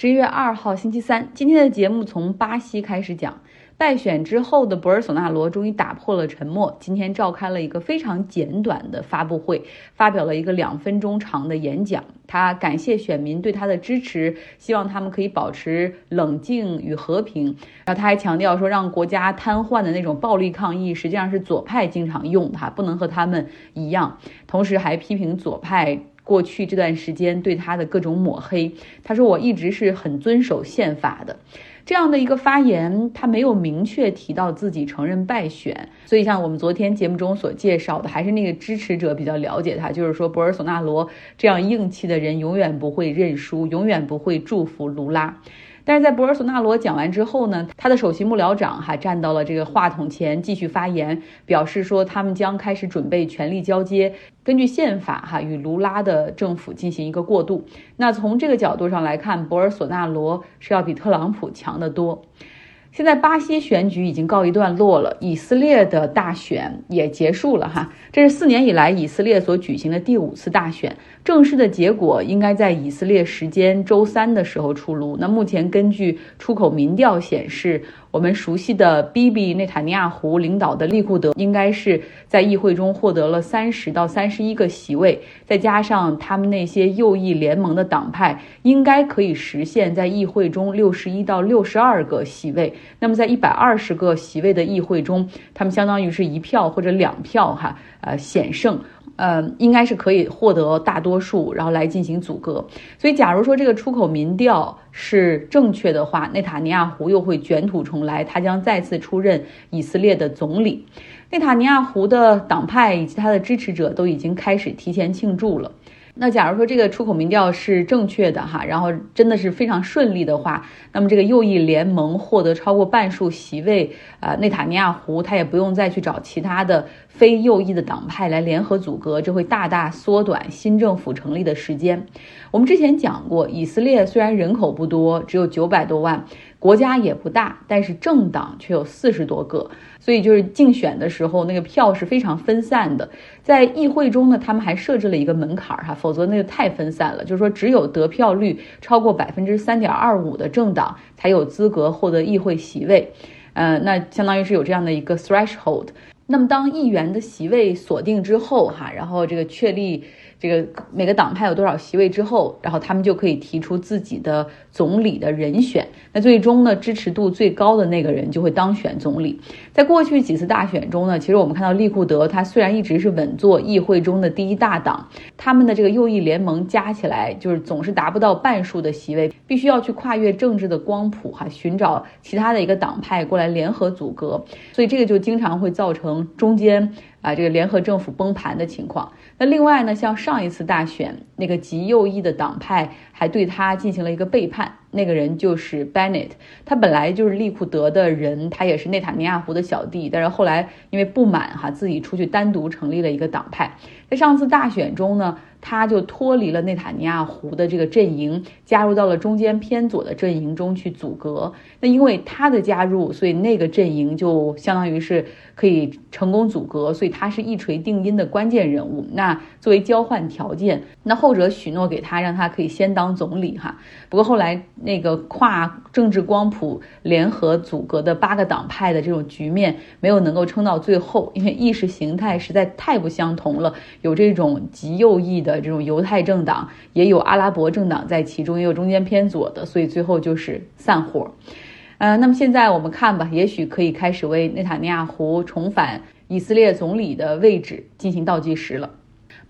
十一月二号，星期三，今天的节目从巴西开始讲。败选之后的博尔索纳罗终于打破了沉默，今天召开了一个非常简短的发布会，发表了一个两分钟长的演讲。他感谢选民对他的支持，希望他们可以保持冷静与和平。然后他还强调说，让国家瘫痪的那种暴力抗议，实际上是左派经常用的，不能和他们一样。同时还批评左派过去这段时间对他的各种抹黑。他说：“我一直是很遵守宪法的。”这样的一个发言，他没有明确提到自己承认败选，所以像我们昨天节目中所介绍的，还是那个支持者比较了解他，就是说博尔索纳罗这样硬气的人永远不会认输，永远不会祝福卢拉。但是在博尔索纳罗讲完之后呢，他的首席幕僚长还站到了这个话筒前继续发言，表示说他们将开始准备权力交接，根据宪法哈与卢拉的政府进行一个过渡。那从这个角度上来看，博尔索纳罗是要比特朗普强得多。现在巴西选举已经告一段落了，以色列的大选也结束了哈，这是四年以来以色列所举行的第五次大选。正式的结果应该在以色列时间周三的时候出炉。那目前根据出口民调显示，我们熟悉的 B.B. 内塔尼亚胡领导的利库德应该是在议会中获得了三十到三十一个席位，再加上他们那些右翼联盟的党派，应该可以实现在议会中六十一到六十二个席位。那么在一百二十个席位的议会中，他们相当于是一票或者两票哈，呃险胜。呃，应该是可以获得大多数，然后来进行阻隔。所以，假如说这个出口民调是正确的话，内塔尼亚胡又会卷土重来，他将再次出任以色列的总理。内塔尼亚胡的党派以及他的支持者都已经开始提前庆祝了。那假如说这个出口民调是正确的哈，然后真的是非常顺利的话，那么这个右翼联盟获得超过半数席位，呃，内塔尼亚胡他也不用再去找其他的非右翼的党派来联合阻隔，这会大大缩短新政府成立的时间。我们之前讲过，以色列虽然人口不多，只有九百多万。国家也不大，但是政党却有四十多个，所以就是竞选的时候那个票是非常分散的。在议会中呢，他们还设置了一个门槛儿哈，否则那个太分散了。就是说，只有得票率超过百分之三点二五的政党才有资格获得议会席位，呃，那相当于是有这样的一个 threshold。那么当议员的席位锁定之后哈，然后这个确立。这个每个党派有多少席位之后，然后他们就可以提出自己的总理的人选。那最终呢，支持度最高的那个人就会当选总理。在过去几次大选中呢，其实我们看到利库德他虽然一直是稳坐议会中的第一大党，他们的这个右翼联盟加起来就是总是达不到半数的席位，必须要去跨越政治的光谱哈，寻找其他的一个党派过来联合阻隔，所以这个就经常会造成中间。啊，这个联合政府崩盘的情况。那另外呢，像上一次大选，那个极右翼的党派还对他进行了一个背叛。那个人就是 Bennett，他本来就是利库德的人，他也是内塔尼亚胡的小弟，但是后来因为不满哈，自己出去单独成立了一个党派。在上次大选中呢。他就脱离了内塔尼亚胡的这个阵营，加入到了中间偏左的阵营中去阻隔。那因为他的加入，所以那个阵营就相当于是可以成功阻隔，所以他是一锤定音的关键人物。那作为交换条件，那后者许诺给他，让他可以先当总理哈。不过后来那个跨政治光谱联合阻隔的八个党派的这种局面没有能够撑到最后，因为意识形态实在太不相同了，有这种极右翼的。的这种犹太政党也有阿拉伯政党在其中，也有中间偏左的，所以最后就是散伙。呃，那么现在我们看吧，也许可以开始为内塔尼亚胡重返以色列总理的位置进行倒计时了。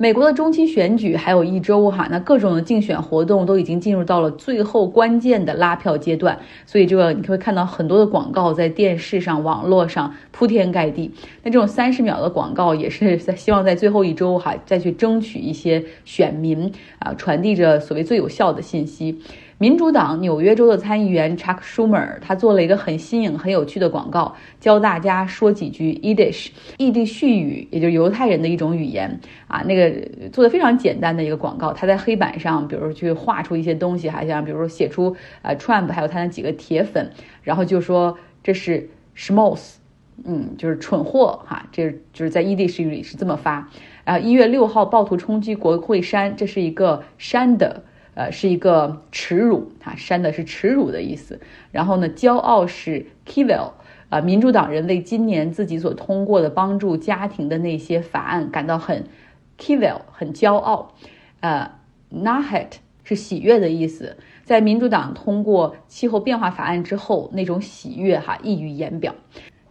美国的中期选举还有一周哈，那各种的竞选活动都已经进入到了最后关键的拉票阶段，所以这个你会看到很多的广告在电视上、网络上铺天盖地。那这种三十秒的广告也是在希望在最后一周哈再去争取一些选民啊，传递着所谓最有效的信息。民主党纽约州的参议员 Chuck Schumer，他做了一个很新颖、很有趣的广告，教大家说几句 Yiddish，异地絮语，也就是犹太人的一种语言啊。那个做的非常简单的一个广告，他在黑板上，比如去画出一些东西，还像比如说写出呃 Trump，还有他那几个铁粉，然后就说这是 Schmoes，嗯，就是蠢货哈，这就是在异地絮语里是这么发。然后，一月六号暴徒冲击国会山，这是一个山的。呃，是一个耻辱，啊，删的是耻辱的意思。然后呢，骄傲是 kivel，啊，民主党人为今年自己所通过的帮助家庭的那些法案感到很 kivel，很骄傲。呃，nahet 是喜悦的意思，在民主党通过气候变化法案之后，那种喜悦哈溢于言表。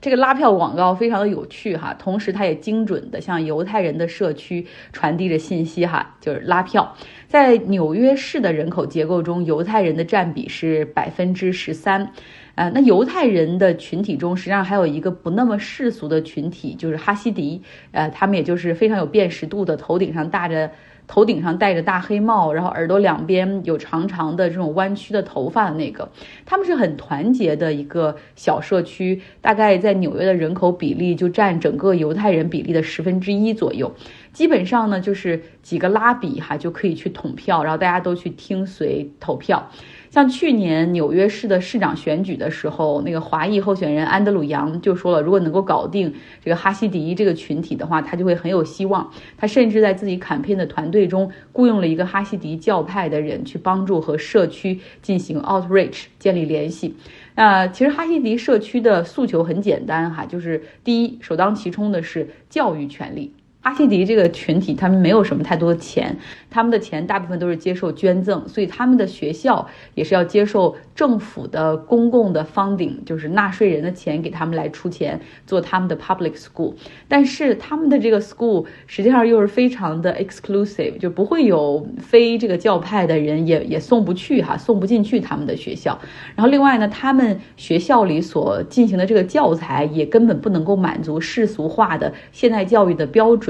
这个拉票广告非常的有趣哈，同时它也精准的向犹太人的社区传递着信息哈，就是拉票。在纽约市的人口结构中，犹太人的占比是百分之十三，呃，那犹太人的群体中，实际上还有一个不那么世俗的群体，就是哈希迪，呃，他们也就是非常有辨识度的，头顶上戴着。头顶上戴着大黑帽，然后耳朵两边有长长的这种弯曲的头发的那个，他们是很团结的一个小社区，大概在纽约的人口比例就占整个犹太人比例的十分之一左右。基本上呢，就是几个拉比哈就可以去统票，然后大家都去听随投票。像去年纽约市的市长选举的时候，那个华裔候选人安德鲁杨就说了，如果能够搞定这个哈希迪这个群体的话，他就会很有希望。他甚至在自己坎片的团队中雇佣了一个哈希迪教派的人去帮助和社区进行 outreach，建立联系。那其实哈希迪社区的诉求很简单哈，就是第一，首当其冲的是教育权利。阿西迪这个群体，他们没有什么太多的钱，他们的钱大部分都是接受捐赠，所以他们的学校也是要接受政府的公共的 funding，就是纳税人的钱给他们来出钱做他们的 public school。但是他们的这个 school 实际上又是非常的 exclusive，就不会有非这个教派的人也也送不去哈，送不进去他们的学校。然后另外呢，他们学校里所进行的这个教材也根本不能够满足世俗化的现代教育的标准。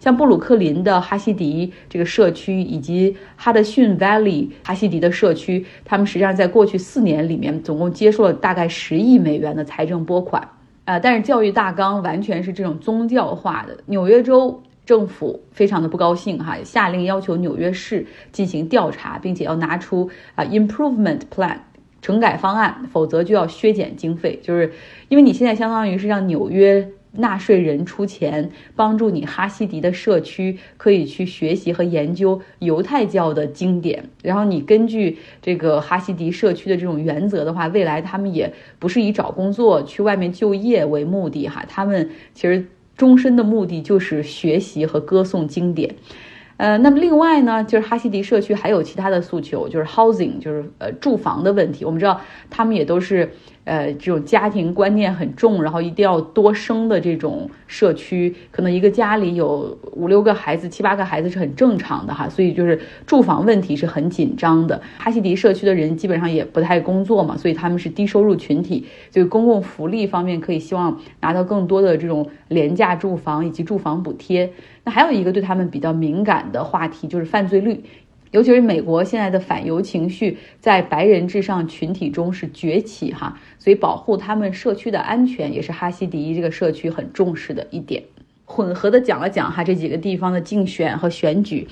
像布鲁克林的哈希迪这个社区，以及哈德逊 Valley 哈希迪的社区，他们实际上在过去四年里面，总共接受了大概十亿美元的财政拨款。呃，但是教育大纲完全是这种宗教化的。纽约州政府非常的不高兴，哈，下令要求纽约市进行调查，并且要拿出啊 improvement plan 整改方案，否则就要削减经费。就是因为你现在相当于是让纽约。纳税人出钱帮助你哈希迪的社区可以去学习和研究犹太教的经典，然后你根据这个哈希迪社区的这种原则的话，未来他们也不是以找工作去外面就业为目的哈，他们其实终身的目的就是学习和歌颂经典。呃，那么另外呢，就是哈希迪社区还有其他的诉求，就是 housing，就是呃住房的问题。我们知道他们也都是。呃，这种家庭观念很重，然后一定要多生的这种社区，可能一个家里有五六个孩子、七八个孩子是很正常的哈，所以就是住房问题是很紧张的。哈希迪社区的人基本上也不太工作嘛，所以他们是低收入群体，就公共福利方面可以希望拿到更多的这种廉价住房以及住房补贴。还有一个对他们比较敏感的话题就是犯罪率。尤其是美国现在的反犹情绪在白人至上群体中是崛起哈，所以保护他们社区的安全也是哈希迪这个社区很重视的一点。混合的讲了讲哈这几个地方的竞选和选举，